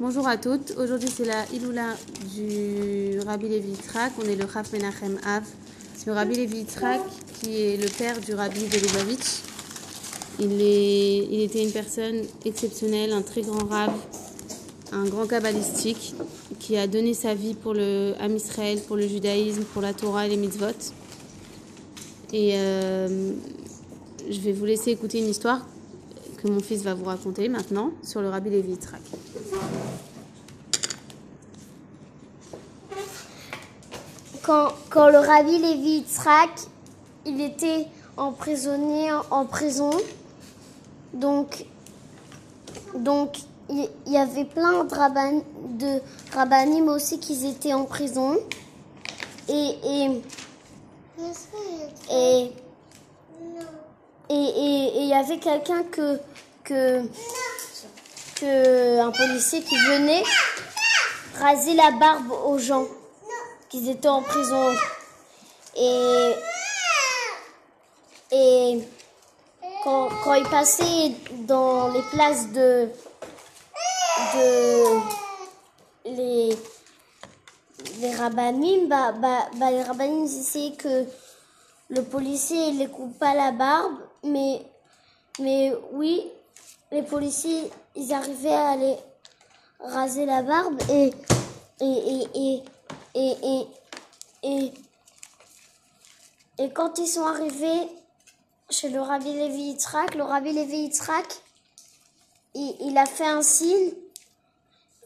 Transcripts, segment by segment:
Bonjour à toutes. Aujourd'hui, c'est la Iloula du Rabbi Levi Yitzhak. On est le Chaf Menachem Av. Le Rabbi Levi Yitzhak, qui est le père du Rabbi de. Il, est, il était une personne exceptionnelle, un très grand rave, un grand kabbalistique, qui a donné sa vie pour le Ham Israël, pour le judaïsme, pour la Torah et les mitzvot. Et euh, je vais vous laisser écouter une histoire que mon fils va vous raconter maintenant sur le Rabbi Levi Yitzhak. Quand, quand le Rabbi Levi Yitzhak, il était emprisonné en prison, donc, donc il y avait plein de, rabban, de rabbanim aussi qui étaient en prison. Et- et il y avait quelqu'un que, un policier qui venait raser la barbe aux gens qui étaient en prison. Et, et quand, quand il passait dans les places de, de les, les bah, bah, bah, les rabbinim ils essayaient que le policier il les coupe pas la barbe, mais, mais oui, les policiers ils arrivaient à les raser la barbe et et et et et et, et, quand ils sont arrivés chez le Rabbi Levi Yitzhak, le Rabbi Levi Yitzhak, il, a fait un signe,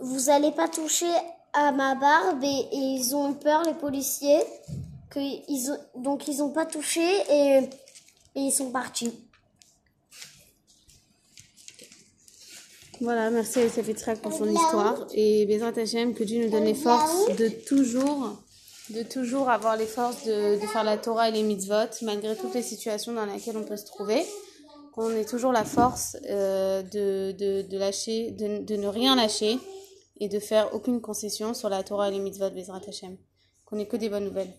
vous allez pas toucher à ma barbe et, ils ont eu peur les policiers, que donc ils ont pas touché et ils sont partis. Voilà, merci à Youssef pour son histoire. Et Bezrat Hashem, que Dieu nous donne les forces de toujours, de toujours avoir les forces de, de faire la Torah et les mitzvot, malgré toutes les situations dans lesquelles on peut se trouver. Qu'on ait toujours la force euh, de, de, de lâcher, de, de ne rien lâcher et de faire aucune concession sur la Torah et les mitzvot, Bezrat Hashem. Qu'on ait que des bonnes nouvelles.